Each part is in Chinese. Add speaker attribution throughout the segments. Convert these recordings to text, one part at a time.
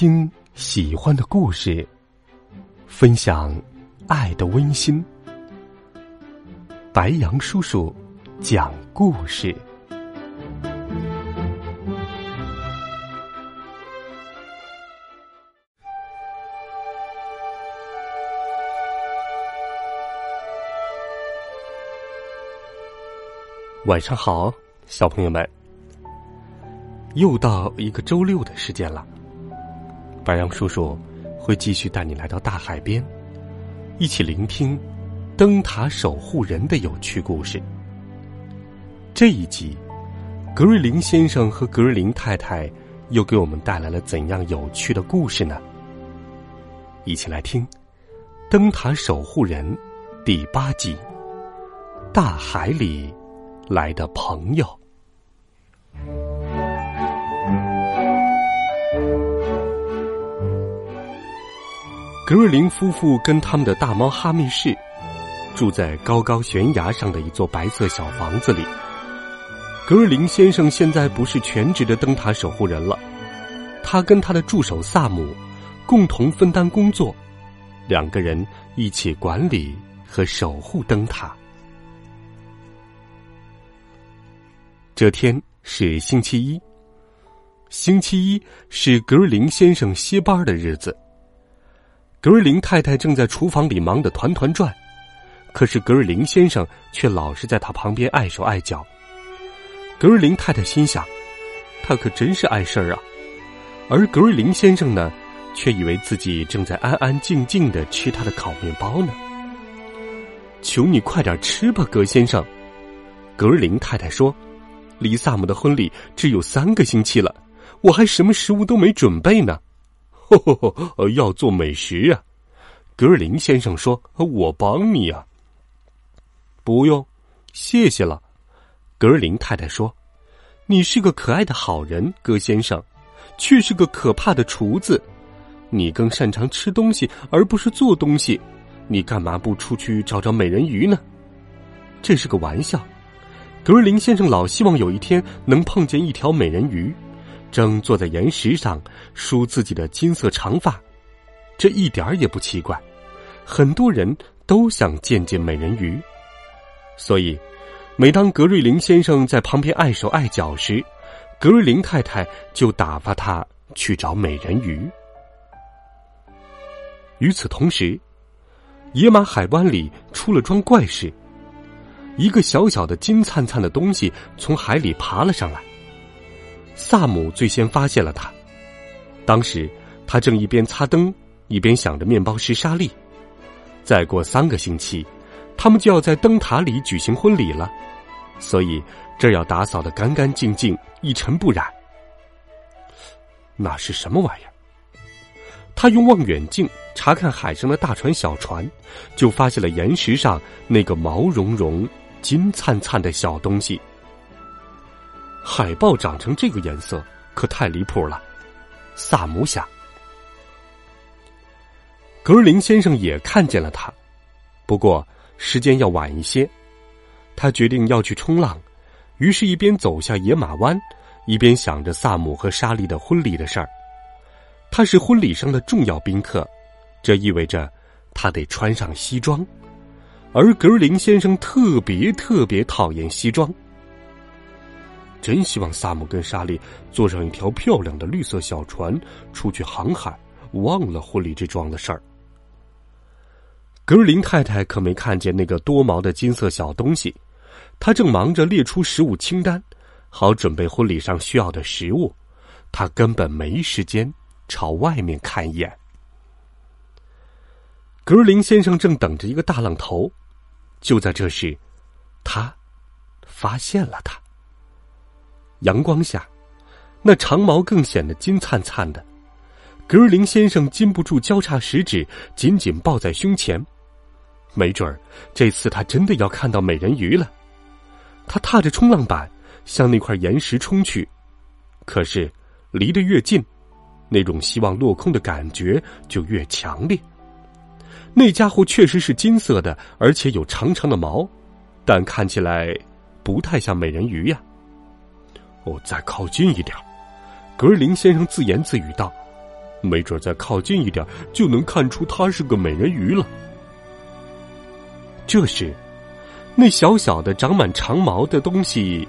Speaker 1: 听喜欢的故事，分享爱的温馨。白杨叔叔讲故事。晚上好，小朋友们。又到一个周六的时间了，白杨叔叔会继续带你来到大海边，一起聆听灯塔守护人的有趣故事。这一集，格瑞林先生和格瑞林太太又给我们带来了怎样有趣的故事呢？一起来听《灯塔守护人》第八集《大海里来的朋友》。格瑞林夫妇跟他们的大猫哈密士住在高高悬崖上的一座白色小房子里。格瑞林先生现在不是全职的灯塔守护人了，他跟他的助手萨姆共同分担工作，两个人一起管理和守护灯塔。这天是星期一，星期一是格瑞林先生歇班的日子。格瑞林太太正在厨房里忙得团团转，可是格瑞林先生却老是在他旁边碍手碍脚。格瑞林太太心想，他可真是碍事儿啊。而格瑞林先生呢，却以为自己正在安安静静的吃他的烤面包呢。求你快点吃吧，格先生。格瑞林太太说：“离萨姆的婚礼只有三个星期了，我还什么食物都没准备呢。”呵呵，要做美食呀，格尔林先生说：“我帮你呀。”不用，谢谢了。格尔林太太说：“你是个可爱的好人，格先生，却是个可怕的厨子。你更擅长吃东西，而不是做东西。你干嘛不出去找找美人鱼呢？”这是个玩笑。格瑞林先生老希望有一天能碰见一条美人鱼。正坐在岩石上梳自己的金色长发，这一点儿也不奇怪。很多人都想见见美人鱼，所以每当格瑞林先生在旁边碍手碍脚时，格瑞林太太就打发他去找美人鱼。与此同时，野马海湾里出了桩怪事，一个小小的金灿灿的东西从海里爬了上来。萨姆最先发现了他，当时他正一边擦灯，一边想着面包师莎莉。再过三个星期，他们就要在灯塔里举行婚礼了，所以这要打扫的干干净净，一尘不染。那是什么玩意儿？他用望远镜查看海上的大船、小船，就发现了岩石上那个毛茸茸、金灿灿的小东西。海豹长成这个颜色可太离谱了，萨姆想。格林先生也看见了他，不过时间要晚一些。他决定要去冲浪，于是，一边走下野马湾，一边想着萨姆和莎莉的婚礼的事儿。他是婚礼上的重要宾客，这意味着他得穿上西装，而格林先生特别特别讨厌西装。真希望萨姆跟莎莉坐上一条漂亮的绿色小船出去航海，忘了婚礼这桩的事儿。格尔林太太可没看见那个多毛的金色小东西，她正忙着列出食物清单，好准备婚礼上需要的食物。她根本没时间朝外面看一眼。格尔林先生正等着一个大浪头，就在这时，他发现了他。阳光下，那长毛更显得金灿灿的。格尔林先生禁不住交叉食指，紧紧抱在胸前。没准儿，这次他真的要看到美人鱼了。他踏着冲浪板向那块岩石冲去，可是离得越近，那种希望落空的感觉就越强烈。那家伙确实是金色的，而且有长长的毛，但看起来不太像美人鱼呀。哦，再靠近一点，格林先生自言自语道：“没准再靠近一点就能看出它是个美人鱼了。这时，那小小的长满长毛的东西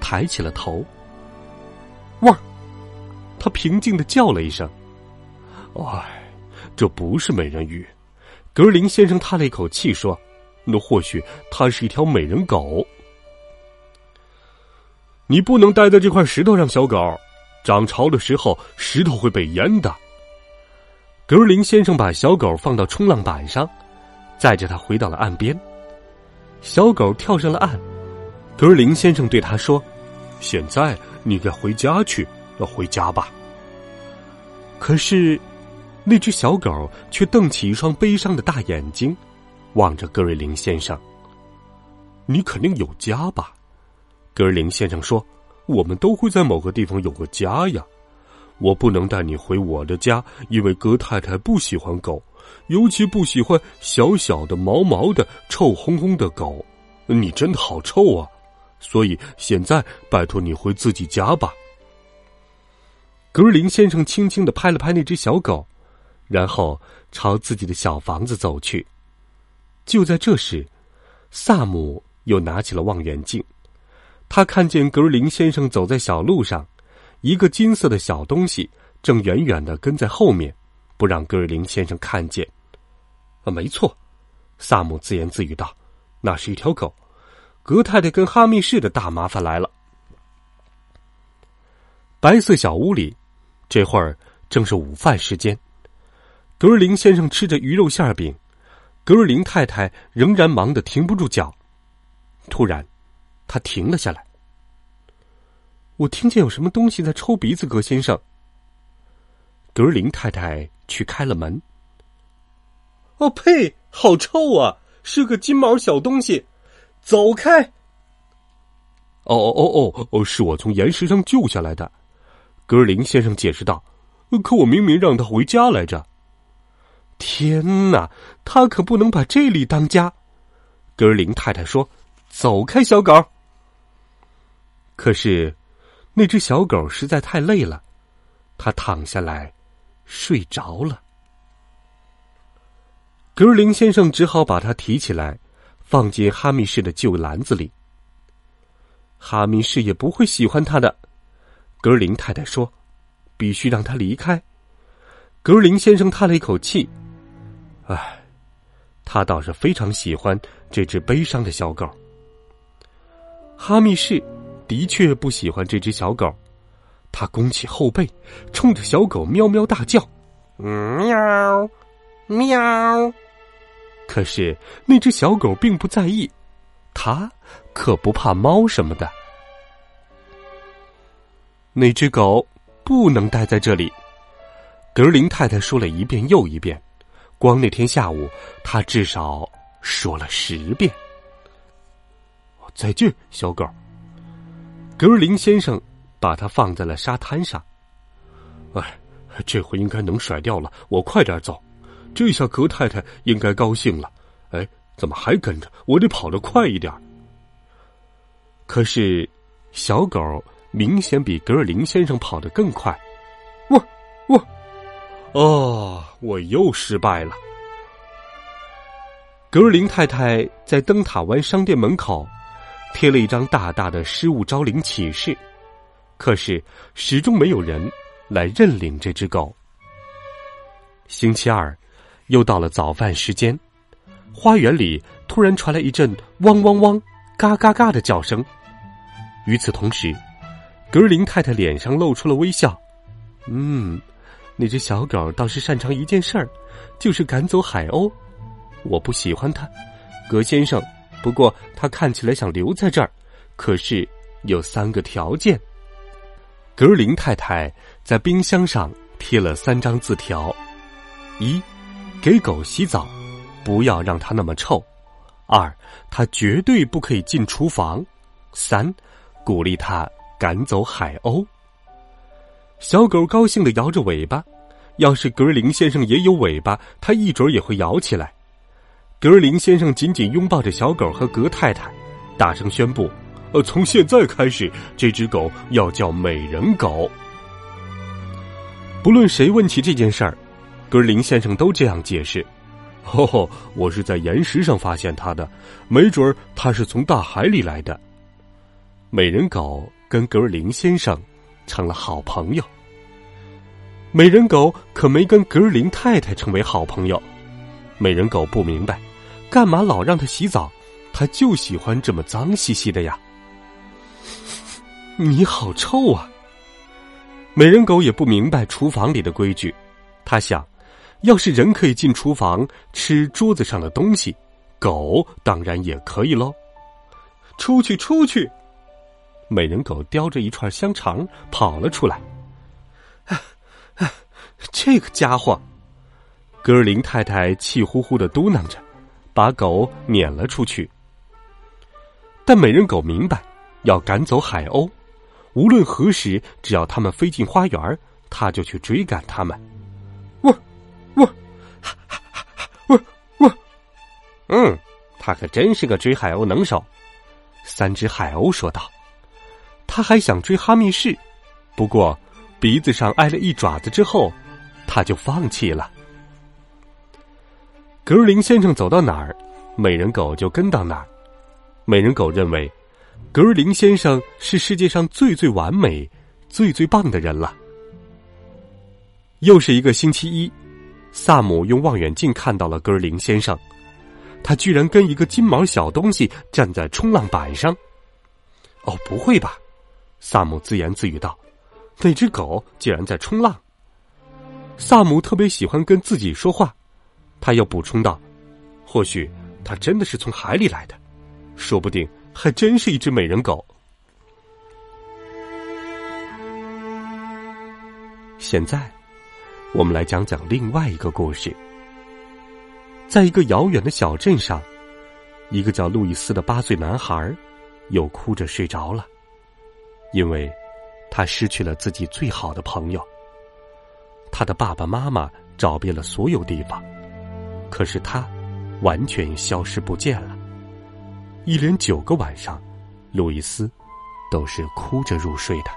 Speaker 1: 抬起了头，汪！他平静的叫了一声：“哎，这不是美人鱼。”格林先生叹了一口气说：“那或许它是一条美人狗。”你不能待在这块石头上，小狗。涨潮的时候，石头会被淹的。格林先生把小狗放到冲浪板上，载着它回到了岸边。小狗跳上了岸，格林先生对他说：“现在你该回家去，要回家吧。”可是，那只小狗却瞪起一双悲伤的大眼睛，望着格瑞林先生。“你肯定有家吧？”格林先生说。我们都会在某个地方有个家呀，我不能带你回我的家，因为哥太太不喜欢狗，尤其不喜欢小小的、毛毛的、臭烘烘的狗。你真的好臭啊！所以现在拜托你回自己家吧。格林先生轻轻的拍了拍那只小狗，然后朝自己的小房子走去。就在这时，萨姆又拿起了望远镜。他看见格瑞林先生走在小路上，一个金色的小东西正远远的跟在后面，不让格瑞林先生看见。啊，没错，萨姆自言自语道：“那是一条狗。”格太太跟哈密士的大麻烦来了。白色小屋里，这会儿正是午饭时间。格瑞林先生吃着鱼肉馅饼，格瑞林太太仍然忙得停不住脚。突然。他停了下来。我听见有什么东西在抽鼻子，格先生。格林太太去开了门。哦呸！好臭啊！是个金毛小东西，走开！哦哦哦哦哦！是我从岩石上救下来的。格林先生解释道：“可我明明让他回家来着。”天哪！他可不能把这里当家。格林太太说：“走开，小狗。”可是，那只小狗实在太累了，它躺下来睡着了。格林先生只好把它提起来，放进哈密士的旧篮子里。哈密士也不会喜欢它的，格林太太说：“必须让它离开。”格林先生叹了一口气：“唉，他倒是非常喜欢这只悲伤的小狗。”哈密士。的确不喜欢这只小狗，他弓起后背，冲着小狗喵喵大叫：“喵，喵！”可是那只小狗并不在意，它可不怕猫什么的。那只狗不能待在这里，格林太太说了一遍又一遍，光那天下午，他至少说了十遍：“再见，小狗。”格瑞林先生把它放在了沙滩上。哎，这回应该能甩掉了。我快点走，这下格太太应该高兴了。哎，怎么还跟着？我得跑得快一点。可是，小狗明显比格尔林先生跑得更快。我，我！哦，我又失败了。格尔林太太在灯塔湾商店门口。贴了一张大大的失物招领启事，可是始终没有人来认领这只狗。星期二，又到了早饭时间，花园里突然传来一阵汪汪汪、嘎嘎嘎的叫声。与此同时，格林太太脸上露出了微笑。嗯，那只小狗倒是擅长一件事儿，就是赶走海鸥。我不喜欢它，格先生。不过他看起来想留在这儿，可是有三个条件。格林太太在冰箱上贴了三张字条：一，给狗洗澡，不要让它那么臭；二，它绝对不可以进厨房；三，鼓励它赶走海鸥。小狗高兴的摇着尾巴，要是格林先生也有尾巴，它一准也会摇起来。格林先生紧紧拥抱着小狗和格太太，大声宣布：“呃，从现在开始，这只狗要叫美人狗。”不论谁问起这件事儿，格林先生都这样解释：“哦，我是在岩石上发现它的，没准儿它是从大海里来的。”美人狗跟格林先生成了好朋友。美人狗可没跟格林太太成为好朋友。美人狗不明白，干嘛老让它洗澡？它就喜欢这么脏兮兮的呀！你好臭啊！美人狗也不明白厨房里的规矩，他想，要是人可以进厨房吃桌子上的东西，狗当然也可以喽。出去，出去！美人狗叼着一串香肠跑了出来。这个家伙，格尔林太太气呼呼的嘟囔着，把狗撵了出去。但美人狗明白，要赶走海鸥，无论何时，只要他们飞进花园，他就去追赶他们。喔，喔，喔，喔，嗯，他可真是个追海鸥能手。三只海鸥说道。他还想追哈密士，不过鼻子上挨了一爪子之后。他就放弃了。格尔林先生走到哪儿，美人狗就跟到哪儿。美人狗认为，格尔林先生是世界上最最完美、最最棒的人了。又是一个星期一，萨姆用望远镜看到了格尔林先生，他居然跟一个金毛小东西站在冲浪板上。哦，不会吧？萨姆自言自语道：“那只狗竟然在冲浪。”萨姆特别喜欢跟自己说话，他又补充道：“或许他真的是从海里来的，说不定还真是一只美人狗。”现在，我们来讲讲另外一个故事。在一个遥远的小镇上，一个叫路易斯的八岁男孩，又哭着睡着了，因为他失去了自己最好的朋友。他的爸爸妈妈找遍了所有地方，可是他完全消失不见了。一连九个晚上，路易斯都是哭着入睡的。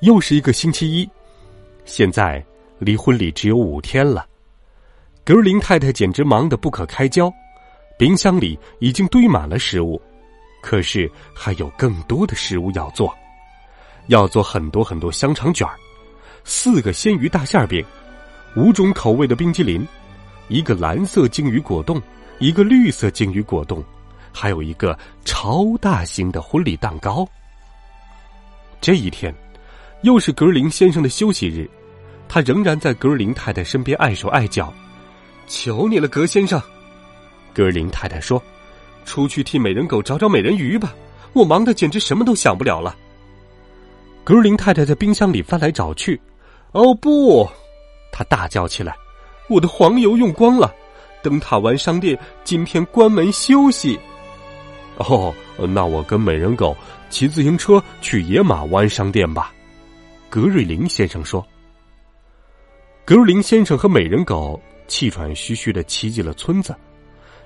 Speaker 1: 又是一个星期一，现在离婚礼只有五天了。格林太太简直忙得不可开交，冰箱里已经堆满了食物，可是还有更多的食物要做，要做很多很多香肠卷儿，四个鲜鱼大馅饼，五种口味的冰激凌，一个蓝色鲸鱼果冻，一个绿色鲸鱼果冻，还有一个超大型的婚礼蛋糕。这一天，又是格林先生的休息日，他仍然在格林太太身边碍手碍脚。求你了，格先生，格林太太说：“出去替美人狗找找美人鱼吧，我忙得简直什么都想不了了。”格林太太在冰箱里翻来找去，哦不，她大叫起来：“我的黄油用光了，灯塔湾商店今天关门休息。”哦，那我跟美人狗骑自行车去野马湾商店吧，格瑞林先生说。格瑞林先生和美人狗。气喘吁吁的骑进了村子，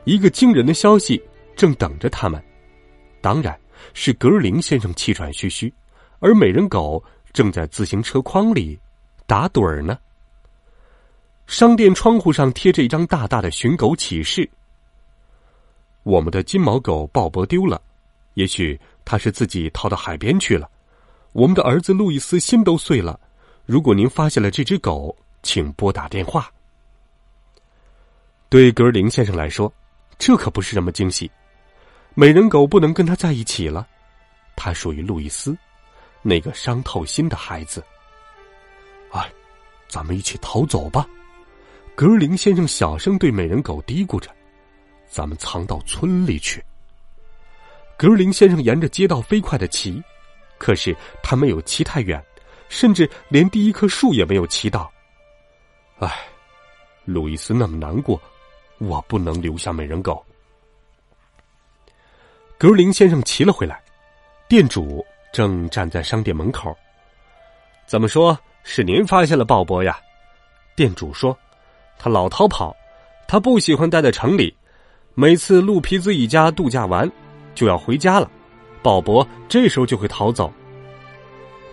Speaker 1: 一个惊人的消息正等着他们。当然是格尔林先生气喘吁吁，而美人狗正在自行车筐里打盹儿呢。商店窗户上贴着一张大大的寻狗启事：“我们的金毛狗鲍勃丢了，也许他是自己逃到海边去了。我们的儿子路易斯心都碎了。如果您发现了这只狗，请拨打电话。”对格林先生来说，这可不是什么惊喜。美人狗不能跟他在一起了，他属于路易斯，那个伤透心的孩子。哎，咱们一起逃走吧！格林先生小声对美人狗嘀咕着：“咱们藏到村里去。”格林先生沿着街道飞快的骑，可是他没有骑太远，甚至连第一棵树也没有骑到。唉，路易斯那么难过。我不能留下美人狗。格林先生骑了回来，店主正站在商店门口。怎么说是您发现了鲍勃呀？店主说：“他老逃跑，他不喜欢待在城里，每次鹿皮子一家度假完就要回家了，鲍勃这时候就会逃走。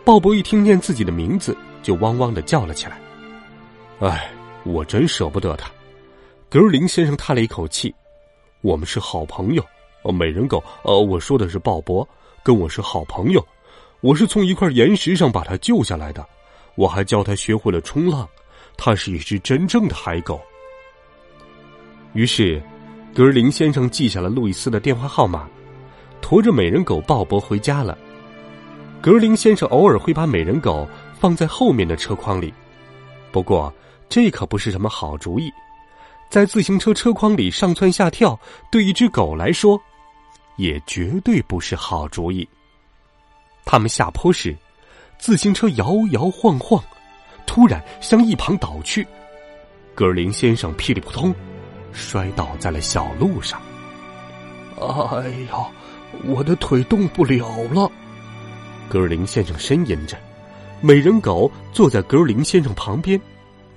Speaker 1: 鲍勃一听见自己的名字，就汪汪的叫了起来。哎，我真舍不得他。格尔林先生叹了一口气：“我们是好朋友。”哦，美人狗，呃，我说的是鲍勃，跟我是好朋友。我是从一块岩石上把他救下来的，我还教他学会了冲浪。他是一只真正的海狗。于是，格尔林先生记下了路易斯的电话号码，驮着美人狗鲍勃回家了。格尔林先生偶尔会把美人狗放在后面的车筐里，不过这可不是什么好主意，在自行车车筐里上蹿下跳，对一只狗来说。也绝对不是好主意。他们下坡时，自行车摇摇晃晃，突然向一旁倒去。格尔林先生噼里扑通摔倒在了小路上。哎呀，我的腿动不了了！格尔林先生呻吟着。美人狗坐在格尔林先生旁边，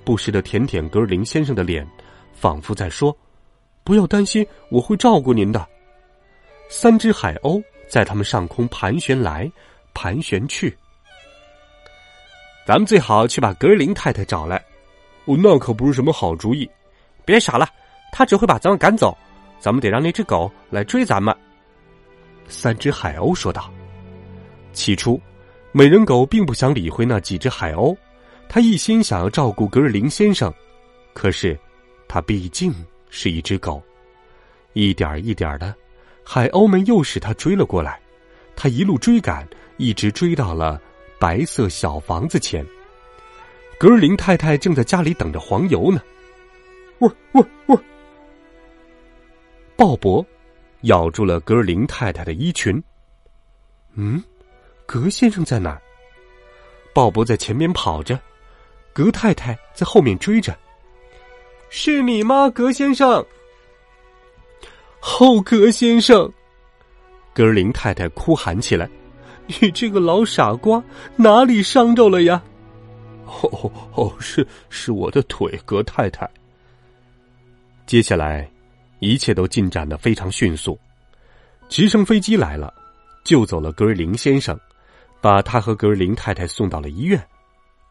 Speaker 1: 不时的舔舔格尔林先生的脸，仿佛在说：“不要担心，我会照顾您的。”三只海鸥在他们上空盘旋来，盘旋去。咱们最好去把格林太太找来。哦，那可不是什么好主意。别傻了，他只会把咱们赶走。咱们得让那只狗来追咱们。三只海鸥说道。起初，美人狗并不想理会那几只海鸥，他一心想要照顾格瑞林先生。可是，他毕竟是一只狗，一点一点的。海鸥们又使他追了过来，他一路追赶，一直追到了白色小房子前。格尔林太太正在家里等着黄油呢。喔喔喔！鲍勃咬住了格尔林太太的衣裙。嗯，格先生在哪儿？鲍勃在前面跑着，格太太在后面追着。是你吗，格先生？后格先生，格尔林太太哭喊起来：“你这个老傻瓜，哪里伤着了呀？”“哦哦，是是我的腿，格太太。”接下来，一切都进展的非常迅速。直升飞机来了，救走了格尔林先生，把他和格尔林太太送到了医院。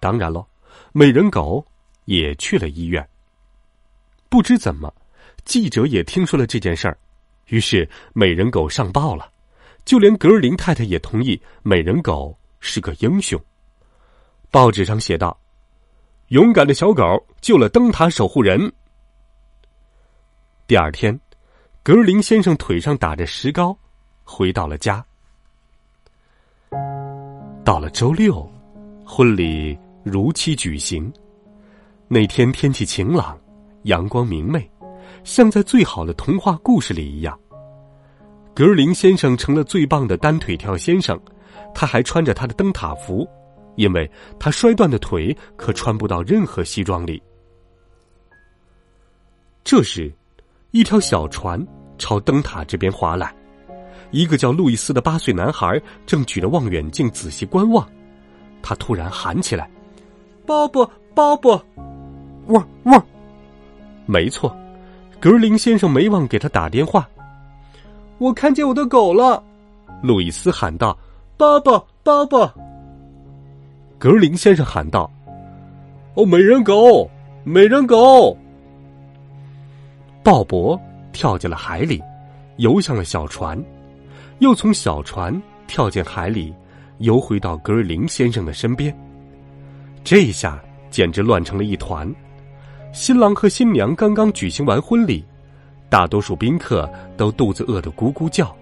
Speaker 1: 当然喽，美人狗也去了医院。不知怎么。记者也听说了这件事儿，于是美人狗上报了，就连格尔林太太也同意美人狗是个英雄。报纸上写道：“勇敢的小狗救了灯塔守护人。”第二天，格林先生腿上打着石膏，回到了家。到了周六，婚礼如期举行。那天天气晴朗，阳光明媚。像在最好的童话故事里一样，格尔林先生成了最棒的单腿跳先生，他还穿着他的灯塔服，因为他摔断的腿可穿不到任何西装里。这时，一条小船朝灯塔这边划来，一个叫路易斯的八岁男孩正举着望远镜仔细观望，他突然喊起来：“鲍勃，鲍勃，汪汪！”没错。格林先生没忘给他打电话。我看见我的狗了，路易斯喊道：“爸爸，爸爸！”格林先生喊道：“哦，美人狗，美人狗！”鲍勃跳进了海里，游向了小船，又从小船跳进海里，游回到格林先生的身边。这一下简直乱成了一团。新郎和新娘刚刚举行完婚礼，大多数宾客都肚子饿得咕咕叫，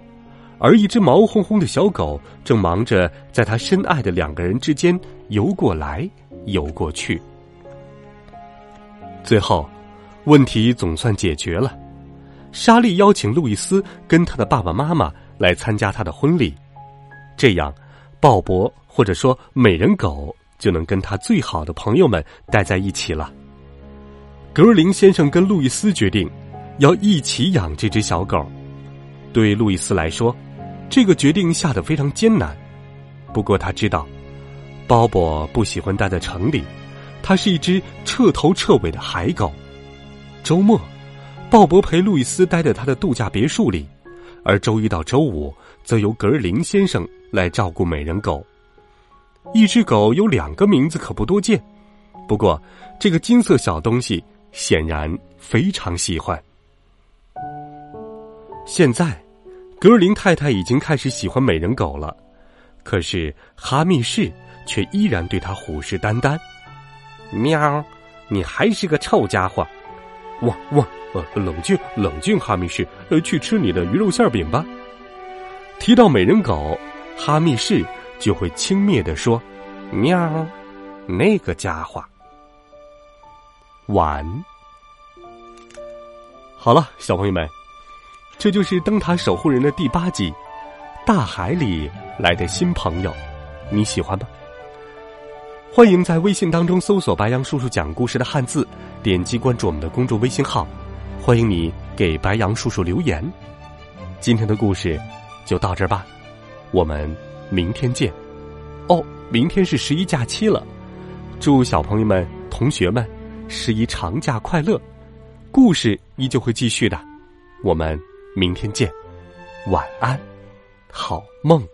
Speaker 1: 而一只毛烘烘的小狗正忙着在他深爱的两个人之间游过来游过去。最后，问题总算解决了。莎莉邀请路易斯跟他的爸爸妈妈来参加他的婚礼，这样，鲍勃或者说美人狗就能跟他最好的朋友们待在一起了。格尔林先生跟路易斯决定，要一起养这只小狗。对路易斯来说，这个决定下得非常艰难。不过他知道，鲍勃不喜欢待在城里，他是一只彻头彻尾的海狗。周末，鲍勃陪路易斯待在他的度假别墅里，而周一到周五则由格尔林先生来照顾美人狗。一只狗有两个名字可不多见，不过这个金色小东西显然非常喜欢。现在，格尔林太太已经开始喜欢美人狗了，可是哈密士却依然对他虎视眈眈。喵，你还是个臭家伙！汪汪！呃，冷静，冷静，哈密士，呃，去吃你的鱼肉馅饼吧。提到美人狗，哈密士就会轻蔑的说：“喵，那个家伙。”晚。好了，小朋友们，这就是《灯塔守护人》的第八集，《大海里来的新朋友》，你喜欢吗？欢迎在微信当中搜索“白杨叔叔讲故事”的汉字，点击关注我们的公众微信号。欢迎你给白杨叔叔留言。今天的故事就到这儿吧，我们明天见。哦，明天是十一假期了，祝小朋友们、同学们十一长假快乐。故事依旧会继续的，我们明天见，晚安，好梦。